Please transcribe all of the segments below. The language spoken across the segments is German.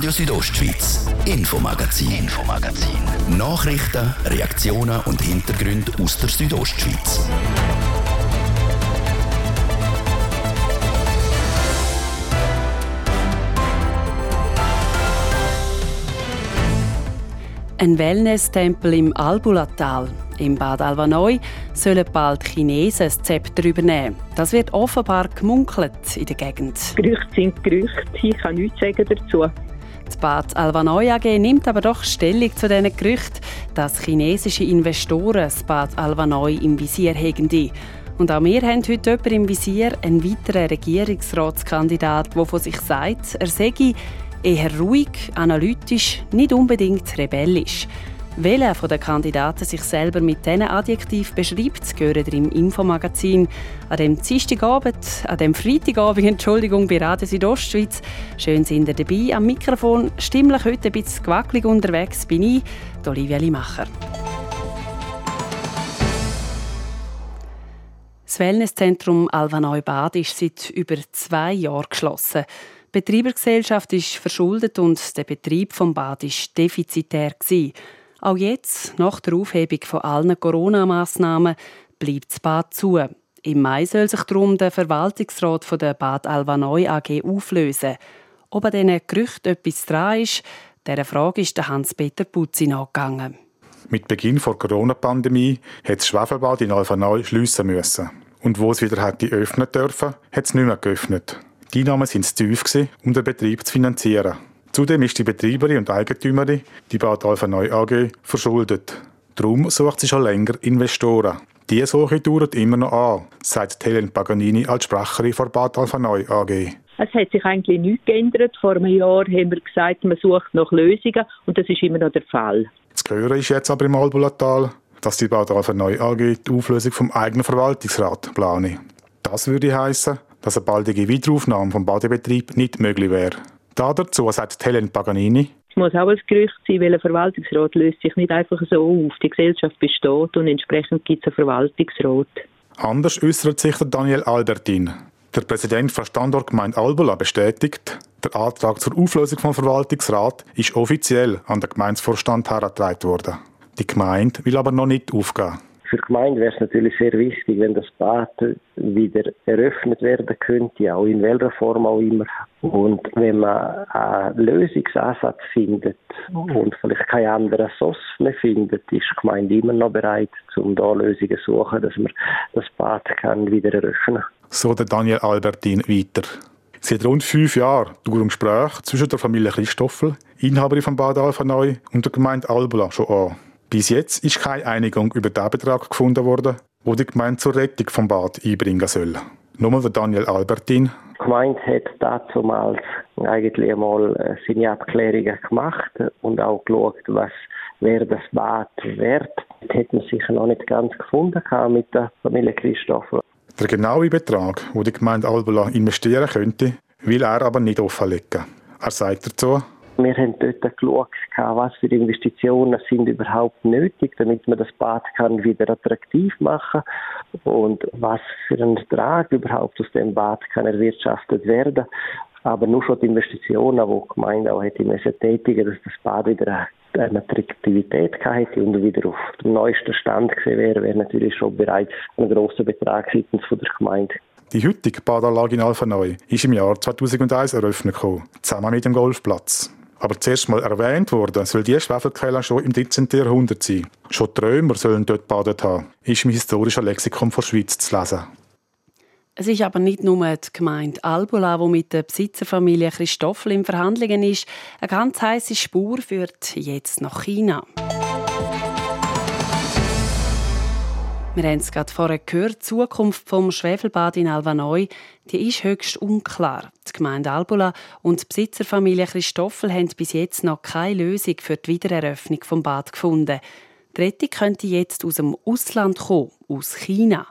Radio Südostschweiz, Infomagazin, Infomagazin. Nachrichten, Reaktionen und Hintergründe aus der Südostschweiz. Ein Wellness-Tempel im Albulatal. Im Bad Alvanoi sollen bald Chinesen das Zepter übernehmen. Das wird offenbar gemunkelt in der Gegend. Gerüchte sind Gerüchte. Ich kann nichts sagen dazu. Das Bad Alvanoi AG nimmt aber doch Stellung zu diesen Gerüchten, dass chinesische Investoren das Bad Alvanoi im Visier haben. Und auch wir haben heute jemanden im Visier, einen weiteren Regierungsratskandidat, der von sich sagt, er sei eher ruhig, analytisch, nicht unbedingt rebellisch. Welcher von den Kandidaten sich selber mit diesen Adjektiv beschreibt, gehört im Infomagazin an dem Dienstagabend, an dem Freitagabend, Entschuldigung, bei Radio Südostschweiz. Schön sind ihr dabei. Am Mikrofon stimmlich heute ein bisschen gewackelig unterwegs bin ich, Olivia Limacher. Das Wellnesszentrum Alvanoi Bad ist seit über zwei Jahren geschlossen. Die Betreibergesellschaft ist verschuldet und der Betrieb vom Bad ist defizitär gewesen. Auch jetzt, nach der Aufhebung von allen Corona-Massnahmen, bleibt das Bad zu. Im Mai soll sich darum der Verwaltungsrat von der Bad Alvanoi AG auflösen. Ob an diesen Gerüchten etwas dran ist, dieser Frage ist Hans-Peter Putzi nachgegangen. Mit Beginn der Corona-Pandemie hat das Schwefelbad in Alvanoi schliessen müssen. Und wo es wieder hätte öffnen dürfen, hat es nicht mehr geöffnet. Die Einnahmen sind zu tief, um den Betrieb zu finanzieren. Zudem ist die Betreiberin und Eigentümerin, die Bad Alpha Neu AG, verschuldet. Darum sucht sie schon länger Investoren. Diese Suche dauert immer noch an, sagt Helen Paganini als Sprecherin von Bad Alpha Neu AG. Es hat sich eigentlich nichts geändert. Vor einem Jahr haben wir gesagt, man sucht nach Lösungen und das ist immer noch der Fall. Das Hören ist jetzt aber im Albulatal, dass die Bad Alpha Neu AG die Auflösung vom eigenen Verwaltungsrat plane. Das würde heißen, dass eine baldige Wiederaufnahme vom Badebetrieb nicht möglich wäre. Da dazu sagt Helen Paganini. Es muss auch ein Gerücht sein, weil ein Verwaltungsrat löst sich nicht einfach so auf. Die Gesellschaft besteht und entsprechend gibt es einen Verwaltungsrat. Anders äußert sich der Daniel Albertin. Der Präsident der Standortgemeinde Albula bestätigt, der Antrag zur Auflösung vom Verwaltungsrat ist offiziell an den Gemeindevorstand herangetragen worden. Die Gemeinde will aber noch nicht aufgeben. Für die Gemeinde wäre es natürlich sehr wichtig, wenn das Bad wieder eröffnet werden könnte, auch in welcher Form auch immer. Und wenn man einen Lösungsansatz findet und vielleicht keinen anderen SOS mehr findet, ist die Gemeinde immer noch bereit, um da Lösungen zu suchen, dass man das Bad kann wieder eröffnen kann. So der Daniel Albertin weiter. Seit rund fünf Jahren dauern Gespräche zwischen der Familie Christoffel, Inhaberin von Bad Alpha Neu, und der Gemeinde Albula schon an. Bis jetzt ist keine Einigung über den Betrag gefunden worden, wo die Gemeinde zur Rettung vom Bad einbringen soll. Nochmal der Daniel Albertin. Die Gemeinde hat damals eigentlich einmal äh, seine Abklärungen gemacht und auch geschaut, was wäre das Bad wert. Das hat man sicher noch nicht ganz gefunden mit der Familie Christopher. Der genaue Betrag, wo die Gemeinde Albula investieren könnte, will er aber nicht offenlegen. Er sagt dazu, wir haben dort geschaut, was für Investitionen sind überhaupt nötig, damit man das Bad kann wieder attraktiv machen und was für ein Ertrag überhaupt aus dem Bad kann erwirtschaftet werden. Aber nur schon die Investitionen, die die Gemeinde auch hätte müssen tätigen, dass das Bad wieder eine Attraktivität hätte und wieder auf dem neuesten Stand gesehen wäre, wäre natürlich schon bereits ein grosser Betrag seitens der Gemeinde. Die heutige Badanlage in Alpha Neu ist im Jahr 2001 eröffnet gekommen, zusammen mit dem Golfplatz. Aber zuerst mal erwähnt worden, soll die Schwefelquelle schon im 13. Jahrhundert sein. Schon die Römer sollen dort badet haben, ist im historischen Lexikon der Schweiz zu lesen. Es ist aber nicht nur die Gemeinde Albula, die mit der Besitzerfamilie Christoffel in Verhandlungen ist. Eine ganz heiße Spur führt jetzt nach China. Wir haben es gerade vorher gehört, die Zukunft vom Schwefelbad in Alvanoi die ist höchst unklar. Die Gemeinde Albula und die Besitzerfamilie Christoffel haben bis jetzt noch keine Lösung für die Wiedereröffnung vom Bad gefunden. Die Rettung könnte jetzt aus dem Ausland kommen, aus China.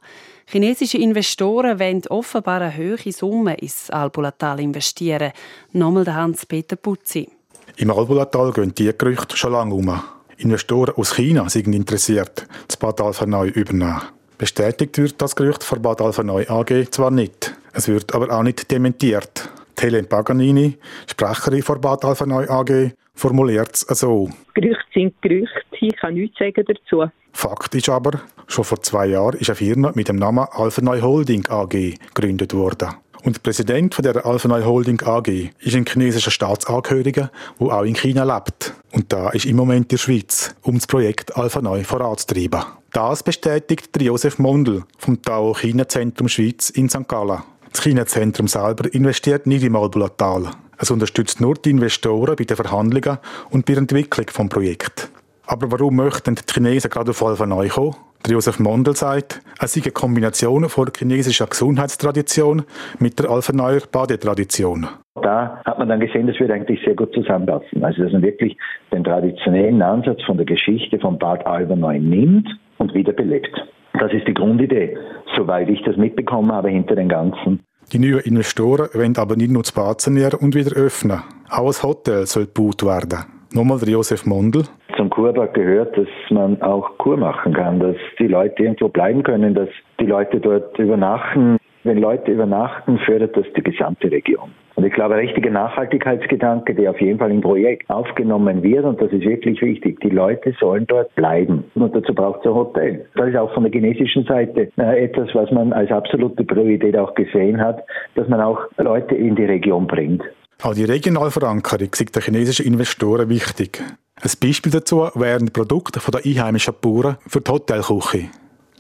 Chinesische Investoren wollen offenbar eine hohe Summe ins Albulatal investieren. Nochmal der Hans-Peter Putzi. Im Albulatal gehen die Gerüchte schon lange um. Investoren aus China sind interessiert, das Bad Alpha Neu übernehmen. Bestätigt wird das Gerücht von Bad Alpha Neu AG zwar nicht, es wird aber auch nicht dementiert. Helen Paganini, Sprecherin von Bad Alphaneu AG, formuliert es so. Gerüchte sind Gerüchte, ich kann nichts sagen dazu. Fakt ist aber, schon vor zwei Jahren ist eine Firma mit dem Namen Alphaneu Holding AG gegründet worden. Und der Präsident von der Alphaneu Holding AG ist ein chinesischer Staatsangehöriger, der auch in China lebt. Und da ist im Moment in der Schweiz, um das Projekt Alphaneu voranzutreiben. Das bestätigt der Josef Mondl vom Tao China Zentrum Schweiz in St. Gallen. Das China Zentrum selber investiert nicht im Albulatal. Es unterstützt nur die Investoren bei den Verhandlungen und bei der Entwicklung des Projekts. Aber warum möchten die Chinesen gerade auf Alphaneu kommen? Der Josef Mondel sagt, es sei eine Kombination von der chinesischen Gesundheitstradition mit der Alphaneuer Badetradition. Da hat man dann gesehen, das würde eigentlich sehr gut zusammenpassen. Also, dass man wirklich den traditionellen Ansatz von der Geschichte von Bad Alphaneu nimmt und wiederbelebt. Das ist die Grundidee, soweit ich das mitbekommen habe hinter den Ganzen. Die neuen Investoren wollen aber nicht nur das Bad und wieder öffnen. Auch ein Hotel soll gebaut werden. Nochmal der Josef Mondel zum Kurbad gehört, dass man auch Kur machen kann, dass die Leute irgendwo bleiben können, dass die Leute dort übernachten. Wenn Leute übernachten, fördert das die gesamte Region. Und ich glaube, ein richtiger Nachhaltigkeitsgedanke, der auf jeden Fall im Projekt aufgenommen wird, und das ist wirklich wichtig, die Leute sollen dort bleiben. Und dazu braucht es ein Hotel. Das ist auch von der chinesischen Seite äh, etwas, was man als absolute Priorität auch gesehen hat, dass man auch Leute in die Region bringt. Auch die regionale Verankerung sind der chinesischen Investoren wichtig. Ein Beispiel dazu wären Produkte von der einheimischen Bauern für die Hotelküche.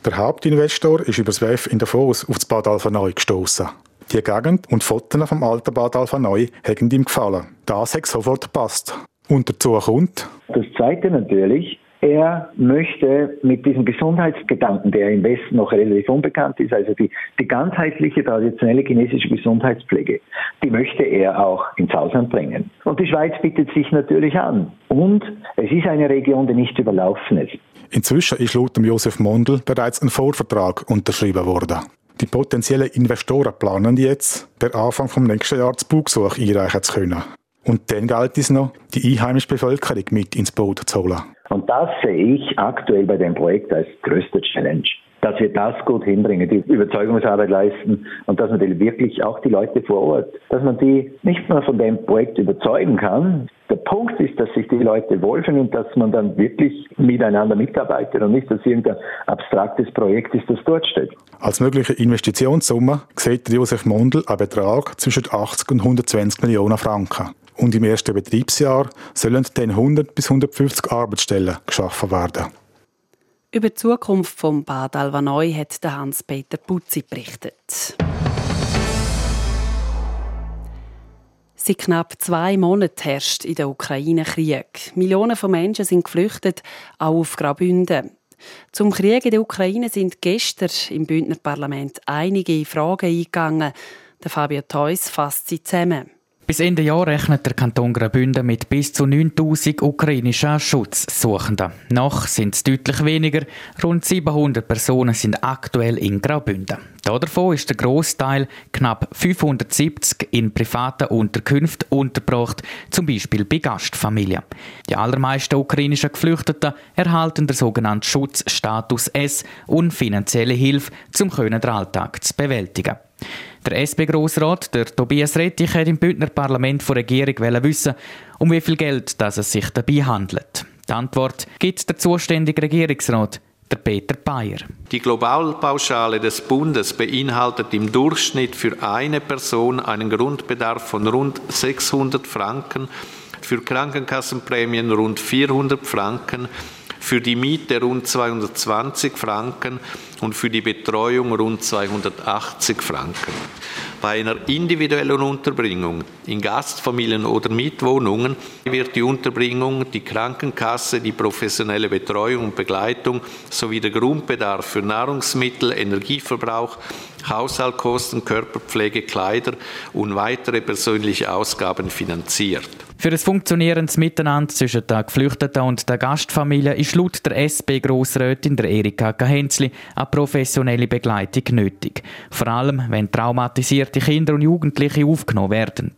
Der Hauptinvestor ist über das WEF in Davos auf das Bad Alphaneu gestoßen. Die Gegend und Fotos vom alten Bad Alphaneu haben ihm gefallen. Das hat sofort gepasst. Und dazu kommt... Das Zweite natürlich, er möchte mit diesem Gesundheitsgedanken, der im Westen noch relativ unbekannt ist, also die, die ganzheitliche traditionelle chinesische Gesundheitspflege, die möchte er auch ins Ausland bringen. Und die Schweiz bietet sich natürlich an. Und es ist eine Region, die nicht überlaufen ist. Inzwischen ist laut dem Josef Mondl bereits ein Vorvertrag unterschrieben worden. Die potenziellen Investoren planen jetzt, per Anfang vom nächsten Jahr das Baugesuch einreichen zu können. Und dann gilt es noch, die einheimische Bevölkerung mit ins Boot zu holen. Und das sehe ich aktuell bei dem Projekt als größte Challenge. Dass wir das gut hinbringen, die Überzeugungsarbeit leisten und dass man wirklich auch die Leute vor Ort, dass man die nicht nur von dem Projekt überzeugen kann. Der Punkt ist, dass sich die Leute wohlfühlen und dass man dann wirklich miteinander mitarbeitet und nicht, dass irgendein abstraktes Projekt ist, das dort steht. Als mögliche Investitionssumme sieht Josef Mondl einen Betrag zwischen 80 und 120 Millionen Franken und im ersten Betriebsjahr sollen dann 100 bis 150 Arbeitsstellen geschaffen werden. Über die Zukunft vom Bad Alvanoi hat Hans-Peter Putzi berichtet. Seit knapp zwei Monaten herrscht in der Ukraine Krieg. Millionen von Menschen sind geflüchtet, auch auf Graubünden. Zum Krieg in der Ukraine sind gestern im Bündner Parlament einige Fragen eingegangen. Der Fabio Theus fasst sie zusammen. Bis Ende Jahr rechnet der Kanton Graubünden mit bis zu 9000 ukrainischen Schutzsuchenden. Noch sind es deutlich weniger. Rund 700 Personen sind aktuell in Graubünden. Davon ist der Großteil, knapp 570, in privaten Unterkünften untergebracht, zum Beispiel bei Gastfamilien. Die allermeisten ukrainischen Geflüchteten erhalten den sogenannten Schutzstatus S und finanzielle Hilfe, um den Alltag zu bewältigen. Der SP-Grossrat, der Tobias Rettich, hat im Bündner Parlament von der Regierung wissen, um wie viel Geld das es sich dabei handelt. Die Antwort gibt der zuständige Regierungsrat, der Peter Bayer. Die Globalpauschale des Bundes beinhaltet im Durchschnitt für eine Person einen Grundbedarf von rund 600 Franken, für Krankenkassenprämien rund 400 Franken, für die Miete rund 220 Franken und für die Betreuung rund 280 Franken. Bei einer individuellen Unterbringung in Gastfamilien oder Mietwohnungen wird die Unterbringung, die Krankenkasse, die professionelle Betreuung und Begleitung sowie der Grundbedarf für Nahrungsmittel, Energieverbrauch, Haushaltkosten, Körperpflege, Kleider und weitere persönliche Ausgaben finanziert. Für ein funktionierendes Miteinander zwischen den Geflüchteten und der Gastfamilie ist laut der SP-Grossrätin Erika Gahenzli eine professionelle Begleitung nötig. Vor allem, wenn traumatisierte Kinder und Jugendliche aufgenommen werden.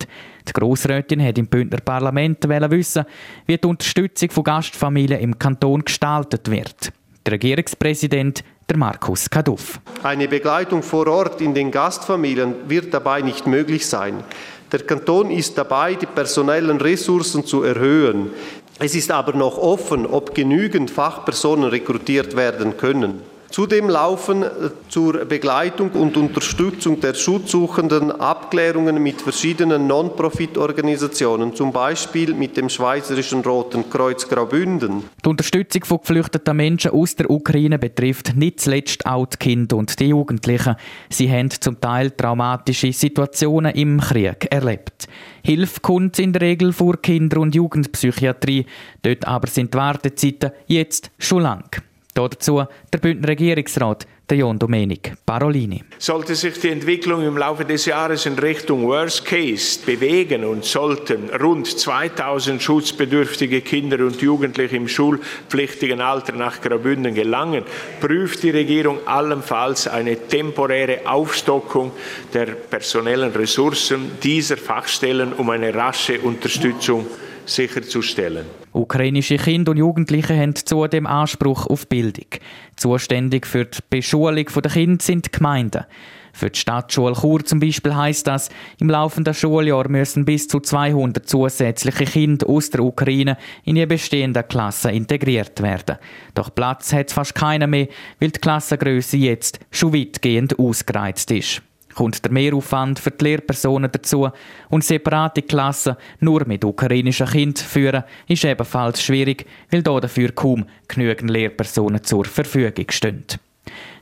Die Grossrätin hat im Bündner Parlament wissen, wie die Unterstützung von Gastfamilien im Kanton gestaltet wird. Der Regierungspräsident der Markus Kaduff. Eine Begleitung vor Ort in den Gastfamilien wird dabei nicht möglich sein. Der Kanton ist dabei, die personellen Ressourcen zu erhöhen. Es ist aber noch offen, ob genügend Fachpersonen rekrutiert werden können. Zudem laufen äh, zur Begleitung und Unterstützung der Schutzsuchenden Abklärungen mit verschiedenen Non-Profit-Organisationen, zum Beispiel mit dem Schweizerischen Roten Kreuz Graubünden. Die Unterstützung von geflüchteten Menschen aus der Ukraine betrifft nicht zuletzt auch die Kinder und die Jugendlichen. Sie haben zum Teil traumatische Situationen im Krieg erlebt. Hilfe kommt in der Regel vor Kinder- und Jugendpsychiatrie. Dort aber sind die Wartezeiten jetzt schon lang. Dazu der Bündner Regierungsrat, der John Domenic Parolini. Sollte sich die Entwicklung im Laufe des Jahres in Richtung Worst Case bewegen und sollten rund 2000 schutzbedürftige Kinder und Jugendliche im schulpflichtigen Alter nach Graubünden gelangen, prüft die Regierung allenfalls eine temporäre Aufstockung der personellen Ressourcen dieser Fachstellen, um eine rasche Unterstützung sicherzustellen. Ukrainische Kinder und Jugendliche haben zudem Anspruch auf Bildung. Zuständig für die Beschulung der Kinder sind die Gemeinden. Für die Stadtschule Chur zum Beispiel heisst das, im laufenden Schuljahr müssen bis zu 200 zusätzliche Kinder aus der Ukraine in die bestehenden Klassen integriert werden. Doch Platz hat fast keiner mehr, weil die Klassengröße jetzt schon weitgehend ausgereizt ist kommt der Mehraufwand für die Lehrpersonen dazu und separate Klassen nur mit ukrainischen Kindern führen, ist ebenfalls schwierig, weil dafür kaum genügend Lehrpersonen zur Verfügung stehen.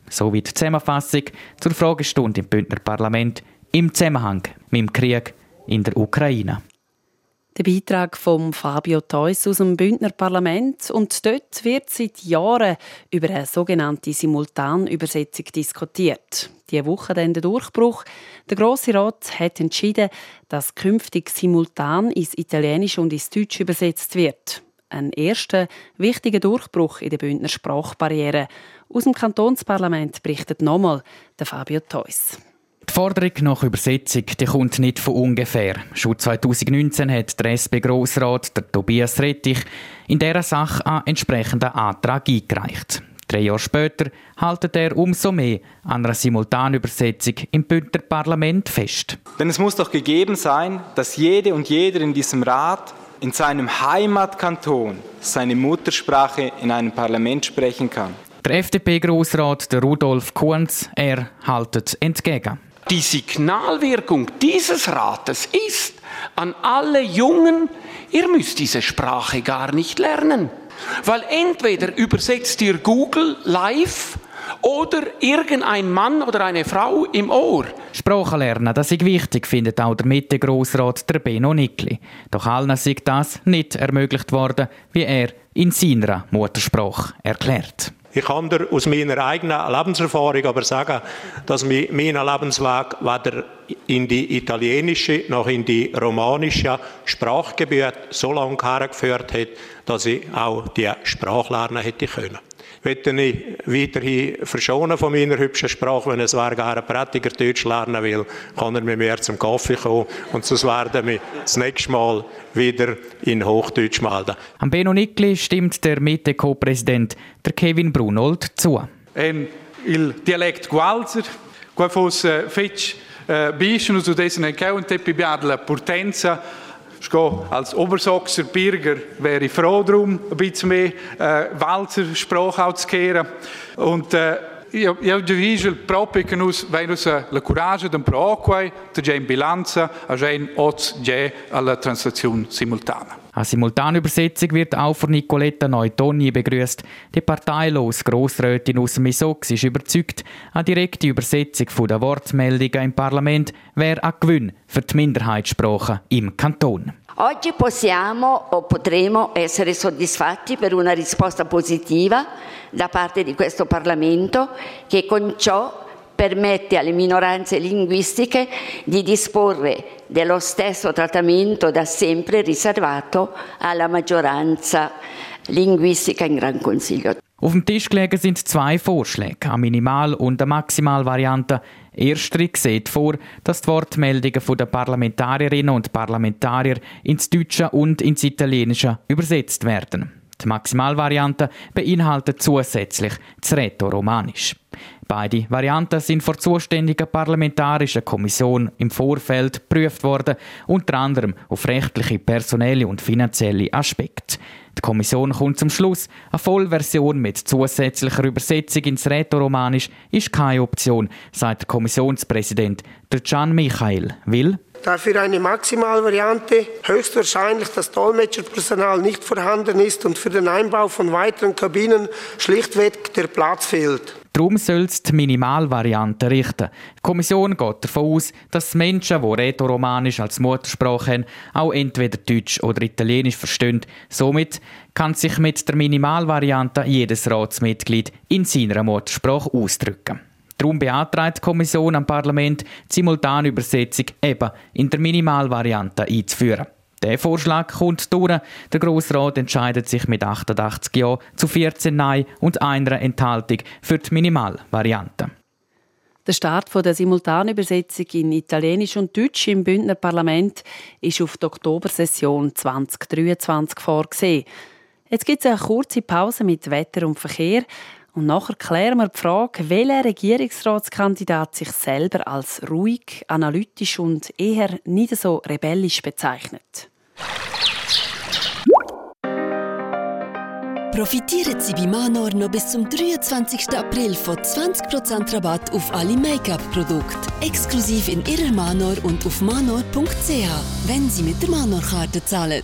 Soweit die Zusammenfassung zur Fragestunde im Bündner Parlament im Zusammenhang mit dem Krieg in der Ukraine. Der Beitrag von Fabio Theus aus dem Bündner Parlament. Und dort wird seit Jahren über eine sogenannte Simultanübersetzung diskutiert. Diese Woche dann der Durchbruch. Der Grosse Rat hat entschieden, dass künftig simultan ins Italienische und ins Deutsche übersetzt wird. Ein erster wichtiger Durchbruch in der Bündner Sprachbarriere. Aus dem Kantonsparlament berichtet nochmal der Fabio Theus. Die Forderung nach Übersetzung die kommt nicht von ungefähr. Schon 2019 hat der SP-Grossrat, Tobias Rettich, in dieser Sache einen entsprechenden Antrag eingereicht. Drei Jahre später haltet er umso mehr an einer Simultanübersetzung im Bündner Parlament fest. Denn es muss doch gegeben sein, dass jede und jeder in diesem Rat in seinem Heimatkanton seine Muttersprache in einem Parlament sprechen kann. Der FDP-Grossrat Rudolf Kunz, er haltet entgegen. Die Signalwirkung dieses Rates ist an alle Jungen, ihr müsst diese Sprache gar nicht lernen. Weil entweder übersetzt ihr Google live oder irgendein Mann oder eine Frau im Ohr. Sprachen lernen, das ist wichtig, findet auch der Mitte-Grossrat der Benno Nickli. Doch allen ist das nicht ermöglicht worden, wie er in seiner Muttersprache erklärt. Ich kann dir aus meiner eigenen Lebenserfahrung aber sagen, dass mein Lebensweg weder in die italienische noch in die romanische Sprachgebiet so lange hergeführt hat, dass ich auch die Sprache lernen hätte können möchte ich weiterhin verschonen von meiner hübschen Sprache. Wenn es wer gerne Prediger Deutsch lernen will, kann er mit mir zum Kaffee kommen und sonst werden wir das nächste Mal wieder in Hochdeutsch melden. Am Benno Nickli stimmt der Mitte-Co-Präsident, der Kevin Brunold, zu. En il dialect gualzer, qua fosse fetch uh, bisceno su dessen anche un tepi la potenza als Obersachser Bürger wäre ich froh darum, ein bisschen mehr äh, Walzer Sprache zu kehren. Und äh, io, io diviso proprio che nus venus la coraggio proquai, te già in in oz già alla translazione simultanea. Eine Simultanübersetzung wird auch von Nicoletta Neutoni begrüßt. Die parteilos Grossrätin aus Misox ist überzeugt, eine direkte Übersetzung der Wortmeldungen im Parlament wäre ein Gewinn für die Minderheitssprachen im Kanton. Oggi possiamo o potremo essere soddisfatti per una risposta positiva da parte di questo Parlamento che con ciò permette alle minoranze linguistiche di disporre dello stesso trattamento da sempre riservato alla maggioranza linguistica in Gran Consiglio. Auf dem Tisch gelegen sind zwei Vorschläge, eine Minimal- und eine Maximalvariante. Erster sieht vor, dass die Wortmeldungen der Parlamentarierinnen und Parlamentarier ins Deutsche und ins Italienische übersetzt werden. Die Maximalvariante beinhaltet zusätzlich das Rätoromanisch. Beide Varianten sind vor zuständiger parlamentarischen Kommission im Vorfeld geprüft worden, unter anderem auf rechtliche, personelle und finanzielle Aspekte. Die Kommission kommt zum Schluss, eine Vollversion mit zusätzlicher Übersetzung ins Rätoromanisch ist keine Option, sagt der Kommissionspräsident Can Michael Will. Da für eine Maximalvariante höchstwahrscheinlich das Dolmetscherpersonal nicht vorhanden ist und für den Einbau von weiteren Kabinen schlichtweg der Platz fehlt. Darum soll es die Minimalvariante richten. Die Kommission geht davon aus, dass Menschen, die Rätoromanisch als Muttersprache haben, auch entweder Deutsch oder Italienisch verstehen. Somit kann sich mit der Minimalvariante jedes Ratsmitglied in seiner Muttersprache ausdrücken. Darum beantragt die Kommission am Parlament, die Simultanübersetzung eben in der Minimalvariante einzuführen. Der Vorschlag kommt durch. Der Grossrat entscheidet sich mit 88 Ja zu 14 Nein und einer Enthaltung für die Minimalvariante. Der Start der Simultanübersetzung in Italienisch und Deutsch im Bündner Parlament ist auf die Oktobersession 2023 vorgesehen. Jetzt gibt es eine kurze Pause mit Wetter und Verkehr. Und nachher klären wir die Frage, welcher Regierungsratskandidat sich selber als ruhig, analytisch und eher nicht so rebellisch bezeichnet. Profitieren Sie bei Manor noch bis zum 23. April von 20% Rabatt auf alle Make-up-Produkte. Exklusiv in Ihrer Manor und auf manor.ch, wenn Sie mit der Manor-Karte zahlen.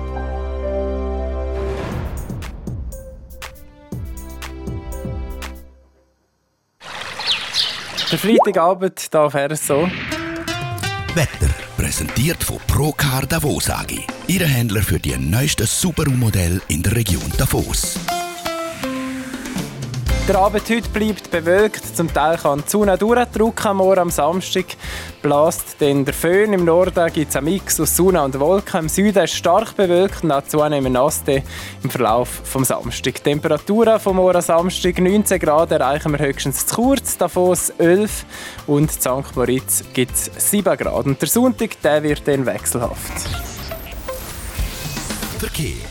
Der Freitagabend darf er so. Wetter präsentiert von Procar Davos AG. Ihre Händler für die neuesten Subaru-Modelle in der Region Davos. Der Abend heute bleibt bewölkt. Zum Teil kann die Sonne durchdrücken. Morgen am Samstag bläst dann der Föhn. Im Norden gibt es einen Mix aus Sonne und Wolken. Im Süden ist stark bewölkt und auch zunehmend nass im Verlauf des Samstag. Die Temperaturen vom Morgen Samstag 19 Grad erreichen wir höchstens zu kurz, Davos 11 und in St. Moritz gibt es 7 Grad. Und der Sonntag der wird dann wechselhaft. Verkehr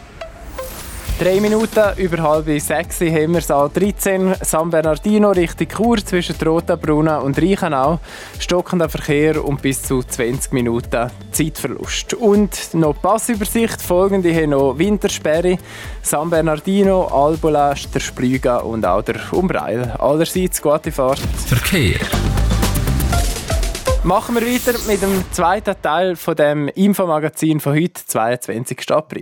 Drei Minuten über halb sechs haben wir Saal 13, San Bernardino Richtung Chur zwischen Rotenbrunnen und Reichenau. Stockender Verkehr und bis zu 20 Minuten Zeitverlust. Und noch Passübersicht, folgende haben noch Wintersperre, San Bernardino, Albola, der Splüga und auch der Umbreil. Allerseits gute Fahrt. Verkehr. Machen wir weiter mit dem zweiten Teil von dem Infomagazin von heute, 22. April.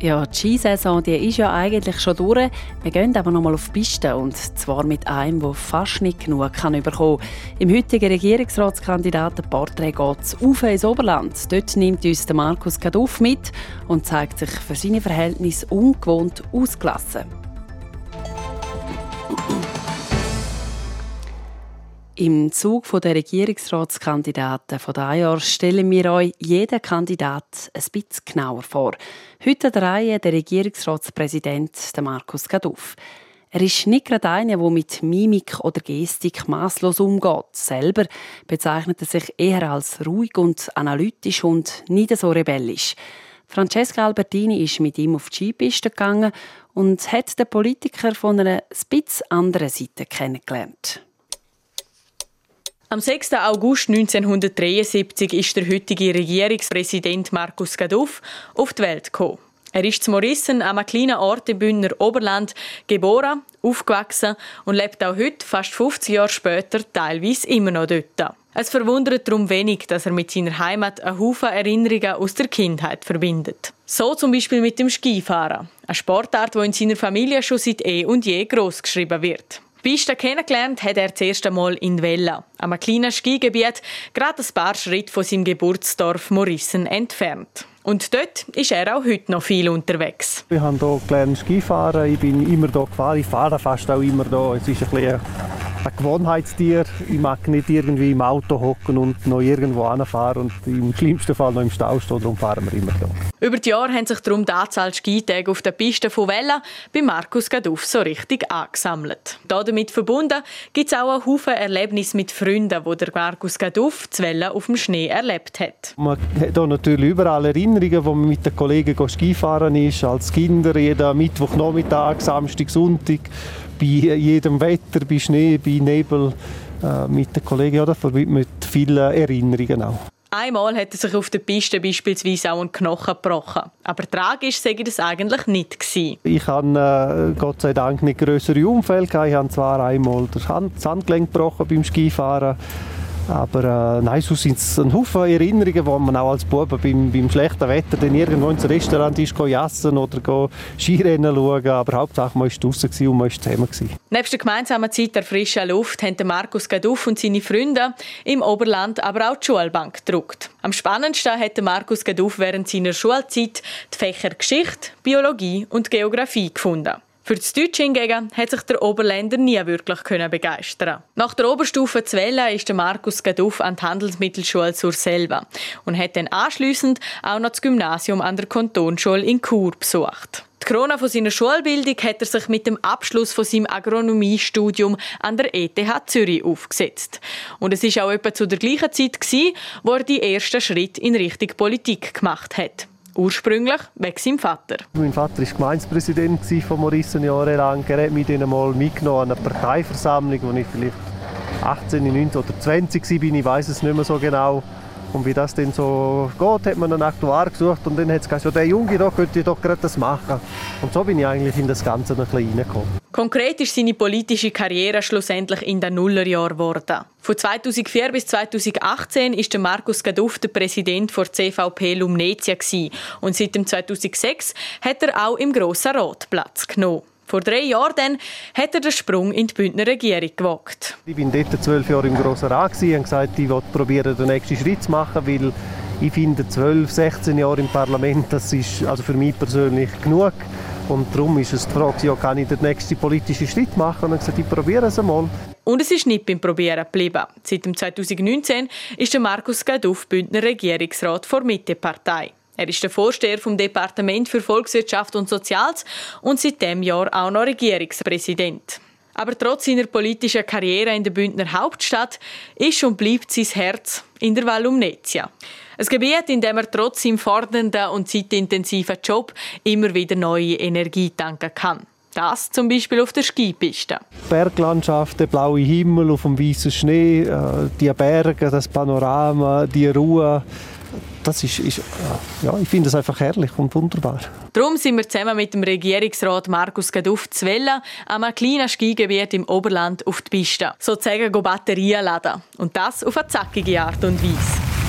Ja, die Skisaison die ist ja eigentlich schon durch. Wir gehen aber noch mal auf die Piste und zwar mit einem, der fast nicht genug kann bekommen. Im heutigen Regierungsratskandidatenporträt geht es auf ins Oberland. Dort nimmt uns Markus Kaduff mit und zeigt sich für seine Verhältnisse ungewohnt ausgelassen. Im Zug der Regierungsratskandidaten von diesem Jahr stellen wir euch jeden Kandidat ein bisschen genauer vor. Heute an der Reihe der Regierungsratspräsident Markus Gaduff. Er ist nicht gerade einer, der mit Mimik oder Gestik maßlos umgeht. Selber bezeichnet er sich eher als ruhig und analytisch und nicht so rebellisch. Francesca Albertini ist mit ihm auf die Skipiste gegangen und hat den Politiker von einer etwas anderen Seite kennengelernt. Am 6. August 1973 ist der heutige Regierungspräsident Markus Gaduff auf die Welt gekommen. Er ist zu Morissen, einem kleinen Ort im Bündner Oberland, geboren, aufgewachsen und lebt auch heute, fast 50 Jahre später, teilweise immer noch dort. Es verwundert darum wenig, dass er mit seiner Heimat einen Haufen Erinnerungen aus der Kindheit verbindet. So zum Beispiel mit dem Skifahren, eine Sportart, die in seiner Familie schon seit eh und je groß geschrieben wird. Piste kennengelernt hat er das erste Mal in Vella, einem kleinen Skigebiet, gerade ein paar Schritte von seinem Geburtsdorf Morissen entfernt. Und dort ist er auch heute noch viel unterwegs. Ich habe hier gelernt Skifahren, ich bin immer hier gefahren, ich fahre fast auch immer hier. Es ist ein bisschen ein Gewohnheitstier. Ich mag nicht irgendwie im Auto hocken und noch irgendwo hinfahren und im schlimmsten Fall noch im Stau stehen, darum fahren wir immer hier. Über die Jahre haben sich darum die Anzahl Skitage auf der Piste von Vella bei Markus Gaduff so richtig angesammelt. Damit verbunden gibt es auch einen Haufen Erlebnisse mit Freunden, die der Markus Gaduff zu Welle auf dem Schnee erlebt hat. Man hat hier natürlich überall Erinnerungen, wo man mit den Kollegen Skifahren ist, als Kinder, jeden Mittwochnachmittag, Samstag, Sonntag bei jedem Wetter, bei Schnee, bei Nebel äh, mit den Kollegen, ja, das mit vielen Erinnerungen auch. Einmal hat er sich auf der Piste beispielsweise auch einen Knochen gebrochen. Aber tragisch sei das eigentlich nicht gewesen. Ich habe äh, Gott sei Dank nicht größere Unfälle Ich habe zwar einmal das, Hand, das Handgelenk gebrochen beim Skifahren aber äh, nein, so sind es ein Haufen Erinnerungen, wo man auch als Bub beim, beim schlechten Wetter dann irgendwo ins Restaurant ist, jassen oder go Skirennen schauen. Aber Hauptsache, man war draußen und man war zusammen. Neben der gemeinsamen Zeit der frischen Luft haben Markus Gaduff und seine Freunde im Oberland aber auch die Schulbank gedruckt. Am spannendsten hat Markus Gaduff während seiner Schulzeit die Fächer Geschichte, Biologie und Geografie gefunden. Für das Deutsche hingegen hat sich der Oberländer nie wirklich begeistern Nach der Oberstufe Zwelle ist der Markus Gaduff an die Handelsmittelschule zur Selva und hat dann anschliessend auch noch das Gymnasium an der Kantonsschule in Chur besucht. Die Krone von seiner Schulbildung hat er sich mit dem Abschluss von seinem Agronomiestudium an der ETH Zürich aufgesetzt. Und es ist auch etwa zu der gleichen Zeit gewesen, wo er die ersten Schritte in Richtung Politik gemacht hat. Ursprünglich wegen seinem Vater. Mein Vater war Gemeindepräsident von Morissen jahrelang. Er hat mich dann einmal mitgenommen an eine Parteiversammlung, wo ich vielleicht 18, 19 oder 20 war, ich weiß es nicht mehr so genau. Und wie das dann so geht, hat man einen Aktuar gesucht und dann hat es gesagt, ja, der Junge da könnte doch gerade das machen. Und so bin ich eigentlich in das Ganze ein bisschen reingekommen. Konkret ist seine politische Karriere schlussendlich in den Nullerjahren geworden. Von 2004 bis 2018 ist der Markus Gaduff der Präsident der CVP Lumnezia und seit 2006 hat er auch im Grossen Rat Platz genommen. Vor drei Jahren dann hat er den Sprung in die Bündner Regierung gewagt. Ich war dort zwölf Jahre im Grossen Rat und habe gesagt, ich will probieren, den nächsten Schritt zu machen, weil ich finde, 12, 16 Jahre im Parlament, das ist also für mich persönlich genug. Und darum ist es die Frage, ja, kann ich den nächsten politischen Schritt machen? Und ich gesagt, ich probiere es einmal. Und es ist nicht beim Probieren geblieben. Seit 2019 ist der Markus Gaduff Bündner Regierungsrat vor Mitte-Partei. Er ist der Vorsteher vom Departement für Volkswirtschaft und Soziales und seit dem Jahr auch noch Regierungspräsident. Aber trotz seiner politischen Karriere in der Bündner Hauptstadt ist und bleibt sein Herz in der Val Umnezia. Ein Gebiet, in dem er trotz seinem fordernden und zeitintensiven Job immer wieder neue Energie tanken kann. Das zum Beispiel auf der Skipiste. Berglandschaft, der blaue Himmel auf dem weißen Schnee, äh, die Berge, das Panorama, die Ruhe das ist, ist ja, ich finde es einfach herrlich und wunderbar. Darum sind wir zusammen mit dem Regierungsrat Markus Gaduff zu Welle an einem kleinen Skigebiet im Oberland auf die Piste. Sozusagen Batterien laden. Und das auf eine zackige Art und Weise.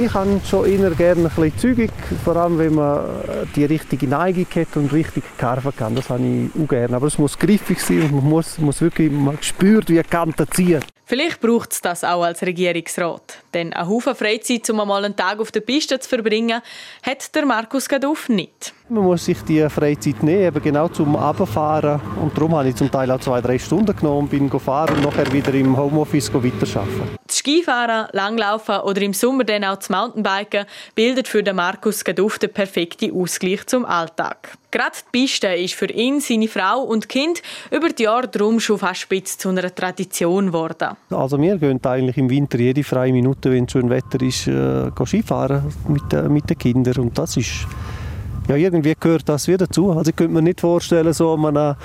Ich habe schon immer gerne ein bisschen zügig, vor allem wenn man die richtige Neigung hat und richtig karven kann. Das habe ich auch gerne. Aber es muss griffig sein und man muss, muss wirklich, man spürt, wie eine Kante zieht. Vielleicht braucht es das auch als Regierungsrat. Denn ein Haufen Freizeit, um einmal einen Tag auf der Piste zu verbringen, hat der Markus Gaduff nicht. Man muss sich die Freizeit nehmen, eben genau zum Abfahren. Und darum habe ich zum Teil auch zwei, drei Stunden genommen bin gefahren und nachher wieder im Homeoffice weiterarbeiten. Das Skifahren, Langlaufen oder im Sommer dann auch das Mountainbiken bildet für den Markus Gaduff den perfekten Ausgleich zum Alltag. Gerade die Piste ist für ihn, seine Frau und Kind über die Jahre drum schon fast spitz zu einer Tradition geworden. Also wir gehen eigentlich im Winter jede freie Minute, wenn schön Wetter ist, äh, Skifahren mit, äh, mit den Kindern und das ist ja, irgendwie gehört das wieder dazu. Also ich könnte mir nicht vorstellen, so an einem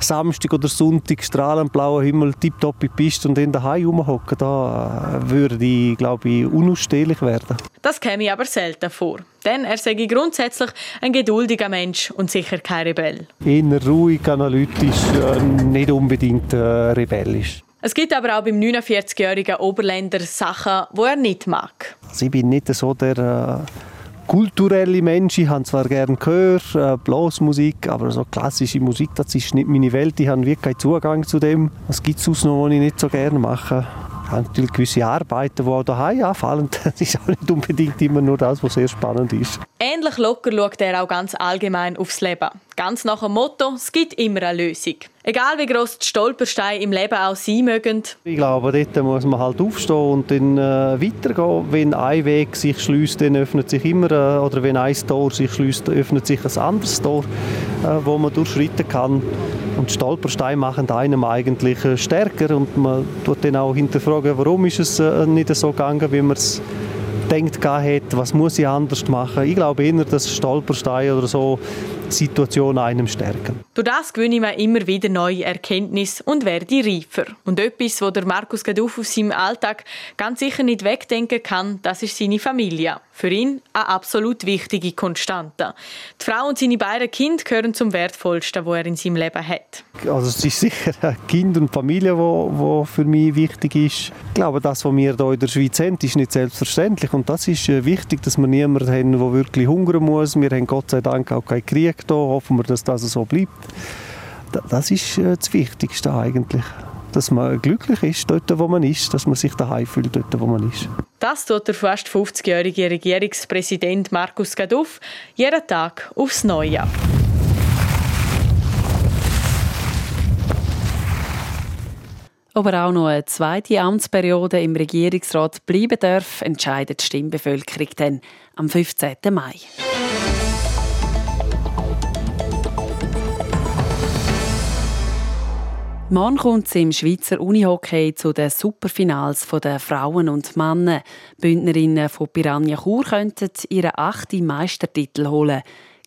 Samstag oder Sonntag strahlend blauer Himmel, tipptopp in die Piste und in daheim rumhocken. Da äh, würde ich, glaube ich, unausstehlich werden. Das käme ich aber selten vor. Denn er sei grundsätzlich ein geduldiger Mensch und sicher kein Rebell. Eher ruhig, analytisch, äh, nicht unbedingt äh, rebellisch. Es gibt aber auch beim 49-jährigen Oberländer Sachen, die er nicht mag. Also ich bin nicht so der äh, kulturelle Mensch. Ich habe zwar gerne Gehör, äh, Blasmusik, aber so klassische Musik, das ist nicht meine Welt. Ich habe wirklich keinen Zugang zu dem. Was gibt es noch, was ich nicht so gerne mache? Ich habe natürlich gewisse Arbeiten, die auch daheim anfallen. Das ist auch nicht unbedingt immer nur das, was sehr spannend ist. Ähnlich locker schaut er auch ganz allgemein aufs Leben. Ganz nach dem Motto, es gibt immer eine Lösung. Egal wie gross die Stolpersteine im Leben auch sein mögen. Ich glaube, dort muss man halt aufstehen und dann äh, weitergehen. Wenn ein Weg sich schließt, dann öffnet sich immer, äh, oder wenn ein Tor sich schließt, öffnet sich ein anderes Tor, äh, wo man durchschreiten kann. Und Stolpersteine machen einem eigentlich äh, stärker und man tut dann auch hinterfragen, warum ist es äh, nicht so gegangen, wie man es denkt hat, was muss ich anders machen. Ich glaube eher, dass Stolpersteine oder so Situation einem stärken. Durch das gewinne man immer wieder neue Erkenntnisse und werde reifer. Und etwas, wo der Markus Gaduff aus seinem Alltag ganz sicher nicht wegdenken kann, das ist seine Familie. Für ihn eine absolut wichtige Konstante. Die Frau und seine beiden Kinder gehören zum wertvollsten, wo er in seinem Leben hat. Also es ist sicher ein Kind und Familie, wo, wo für mich wichtig ist. Ich glaube, das, was wir hier in der Schweiz haben, ist nicht selbstverständlich und das ist äh, wichtig, dass wir niemanden haben, der wirklich hungern muss. Wir haben Gott sei Dank auch keinen Krieg da. Hoffen wir, dass das so bleibt. Das ist äh, das Wichtigste eigentlich dass man glücklich ist dort, wo man ist, dass man sich daheim fühlt dort, wo man ist. Das tut der fast 50-jährige Regierungspräsident Markus Gaduff jeden Tag aufs Neue. Ob er auch noch eine zweite Amtsperiode im Regierungsrat bleiben darf, entscheidet die Stimmbevölkerung dann am 15. Mai. Morgen kommt es im Schweizer Unihockey zu den Superfinals der Frauen und Männer. Bündnerinnen von Piranha Chur könnten ihren achten Meistertitel holen.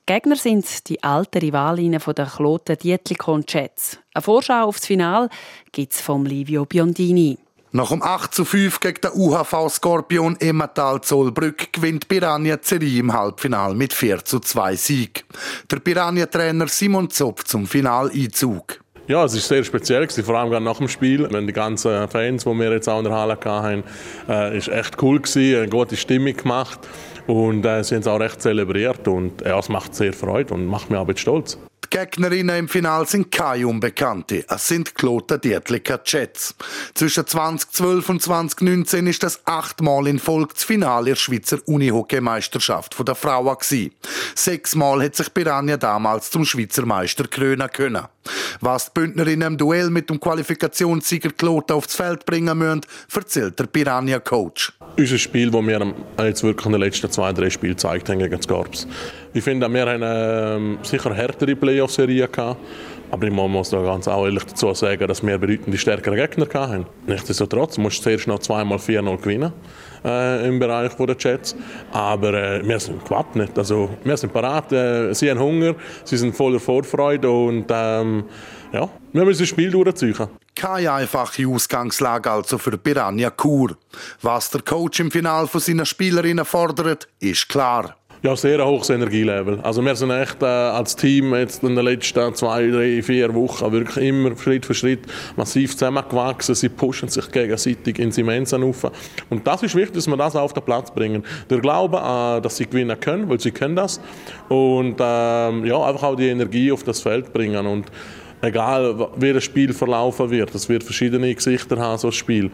Gegner sind die alten Rivalinnen der Kloten Dietlikon Jets. Eine Vorschau aufs Final gibt es vom Livio Biondini. Nach dem 8 zu 5 gegen den UHV Skorpion Emmental Zollbrück gewinnt Piranha Serie im Halbfinal mit 4 zu 2 Sieg. Der Piranha-Trainer Simon Zopf zum Finaleinzug. Ja, es war sehr speziell, gewesen, vor allem nach dem Spiel. Wenn die ganzen Fans, die wir jetzt auch in der Halle hatten, äh, ist echt cool gewesen, eine gute Stimmung gemacht und äh, sie haben es auch recht zelebriert und ja, es macht sehr Freude und macht mich auch ein bisschen stolz. Die Gegnerinnen im Finale sind keine Unbekannte. Es sind Kloten Dietliker Jets. Zwischen 2012 und 2019 ist das achtmal in Folge das Finale der Schweizer Unihockey-Meisterschaft der Frauen gewesen. Sechsmal hat sich Piranha damals zum Schweizer Meister krönen können. Was die Bündnerinnen im Duell mit dem Qualifikationssieger Kloten aufs Feld bringen müssen, erzählt der Piranha-Coach. Unser Spiel, das wir jetzt wirklich in den letzten zwei, drei Spielen gezeigt haben gegen Scorps. Ich finde, wir haben ähm, sicher härtere Playoff-Serie gehabt. Aber ich muss da ganz ehrlich dazu sagen, dass wir bedeutend stärkere Gegner hatten. Nichtsdestotrotz musst du zuerst noch zweimal 4-0 gewinnen äh, im Bereich der Jets. Aber äh, wir sind gewappnet. Also, wir sind parat. Äh, sie haben Hunger, sie sind voller Vorfreude und ähm, ja, wir müssen das Spiel durchziehen. Keine einfache Ausgangslage also für Piranha Kur. Was der Coach im Finale von seinen Spielerinnen fordert, ist klar. Ja, sehr hohes Energielevel. Also wir sind echt äh, als Team jetzt in den letzten zwei, drei, vier Wochen wirklich immer Schritt für Schritt massiv zusammengewachsen. Sie pushen sich gegenseitig ins Immensen auf. Und das ist wichtig, dass wir das auf den Platz bringen. Der Glaube, äh, dass sie gewinnen können, weil sie können das. Und ähm, ja, einfach auch die Energie auf das Feld bringen. Und egal wie das Spiel verlaufen wird, es wird verschiedene Gesichter haben, so ein Spiel.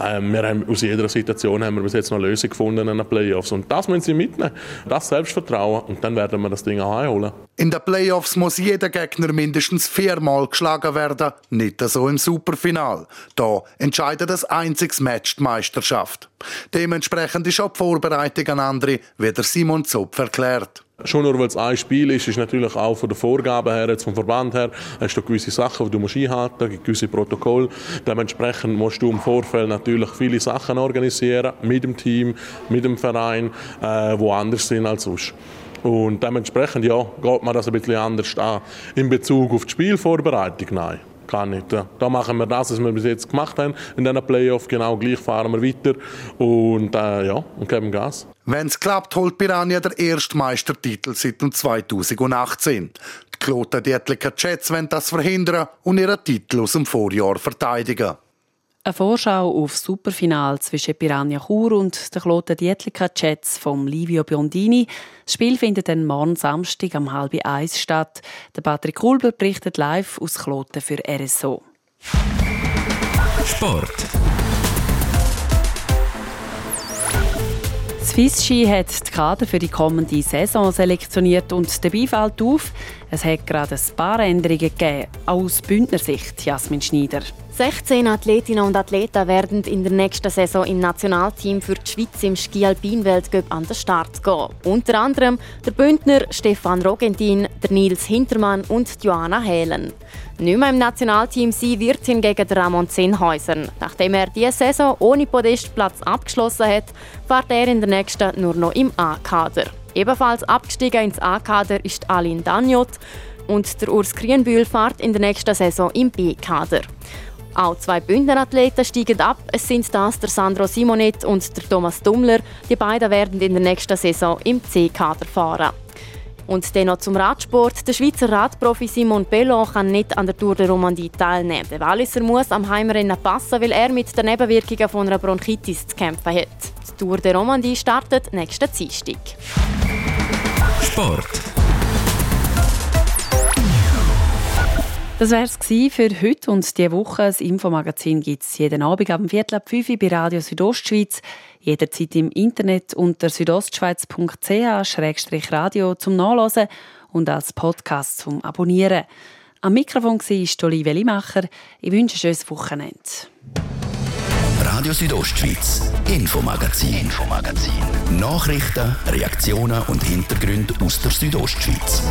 Ähm, wir haben aus jeder Situation haben wir bis jetzt noch eine Lösung gefunden in den Playoffs. Und das müssen sie mitnehmen. Das Selbstvertrauen. Und dann werden wir das Ding auch einholen. In den Playoffs muss jeder Gegner mindestens viermal geschlagen werden. Nicht so im Superfinal. Da entscheidet das einziges Match die Meisterschaft. Dementsprechend ist auch die Vorbereitung an andere, wie der Simon Zopf erklärt. Schon nur, weil es ein Spiel ist, ist natürlich auch von der Vorgabe her, jetzt vom Verband her, hast du gewisse Sachen, die du musst einhalten musst, gewisse Protokolle. Dementsprechend musst du im Vorfeld natürlich viele Sachen organisieren, mit dem Team, mit dem Verein, äh, wo anders sind als sonst. Und dementsprechend ja, geht man das ein bisschen anders an. In Bezug auf die Spielvorbereitung, nein gar nicht. Da machen wir das, was wir bis jetzt gemacht haben in diesen Playoff. Genau gleich fahren wir weiter und äh, ja, und geben Gas. Wenn es klappt, holt Piranha der erste Meistertitel seit 2018. Die Kloten Dietliker Jets wollen das verhindern und ihren Titel aus dem Vorjahr verteidigen. Eine Vorschau auf Superfinal zwischen Piranha Chur und den Kloten Dietlika Jets vom Livio Biondini. Das Spiel findet dann morgen Samstag um halb eins statt. Der Patrick Kulber berichtet live aus Kloten für RSO. Sport. Swiss Ski hat die Kader für die kommende Saison selektioniert und dabei fällt auf, es hat gerade ein paar Änderungen gegeben, auch aus Bündnersicht, Jasmin Schneider. 16 Athletinnen und Athleten werden in der nächsten Saison im Nationalteam für die Schweiz im Ski Alpin Weltcup an den Start gehen. Unter anderem der Bündner Stefan Rogentin, der Nils Hintermann und Joanna Helen. Nicht mehr im Nationalteam sein wird hingegen Ramon Zinhäuser. Nachdem er diese Saison ohne Podestplatz abgeschlossen hat, fährt er in der nächsten nur noch im A-Kader. Ebenfalls abgestiegen ins A-Kader ist Aline Daniot und der Urs Krienbühl fährt in der nächsten Saison im B-Kader. Auch zwei Bündnerathleten steigen ab. Es sind das der Sandro Simonet und der Thomas Dummler. Die beiden werden in der nächsten Saison im C-Kader fahren. Und dann noch zum Radsport. Der Schweizer Radprofi Simon Bello kann nicht an der Tour de Romandie teilnehmen. Der Walliser muss am Heimrennen passen, weil er mit den Nebenwirkungen von einer Bronchitis zu kämpfen hat. Die Tour de Romandie startet nächsten Dienstag. Sport. Das wäre es für heute und diese Woche. Das Infomagazin gibt es jeden Abend am Viertel ab 5 Uhr bei Radio Südostschweiz. Jederzeit im Internet unter südostschweiz.ch-radio zum Nachlesen und als Podcast zum Abonnieren. Am Mikrofon war Olivia Limacher. Ich wünsche ein schönes Wochenende. Radio Südostschweiz, Infomagazin, Infomagazin. Nachrichten, Reaktionen und Hintergründe aus der Südostschweiz.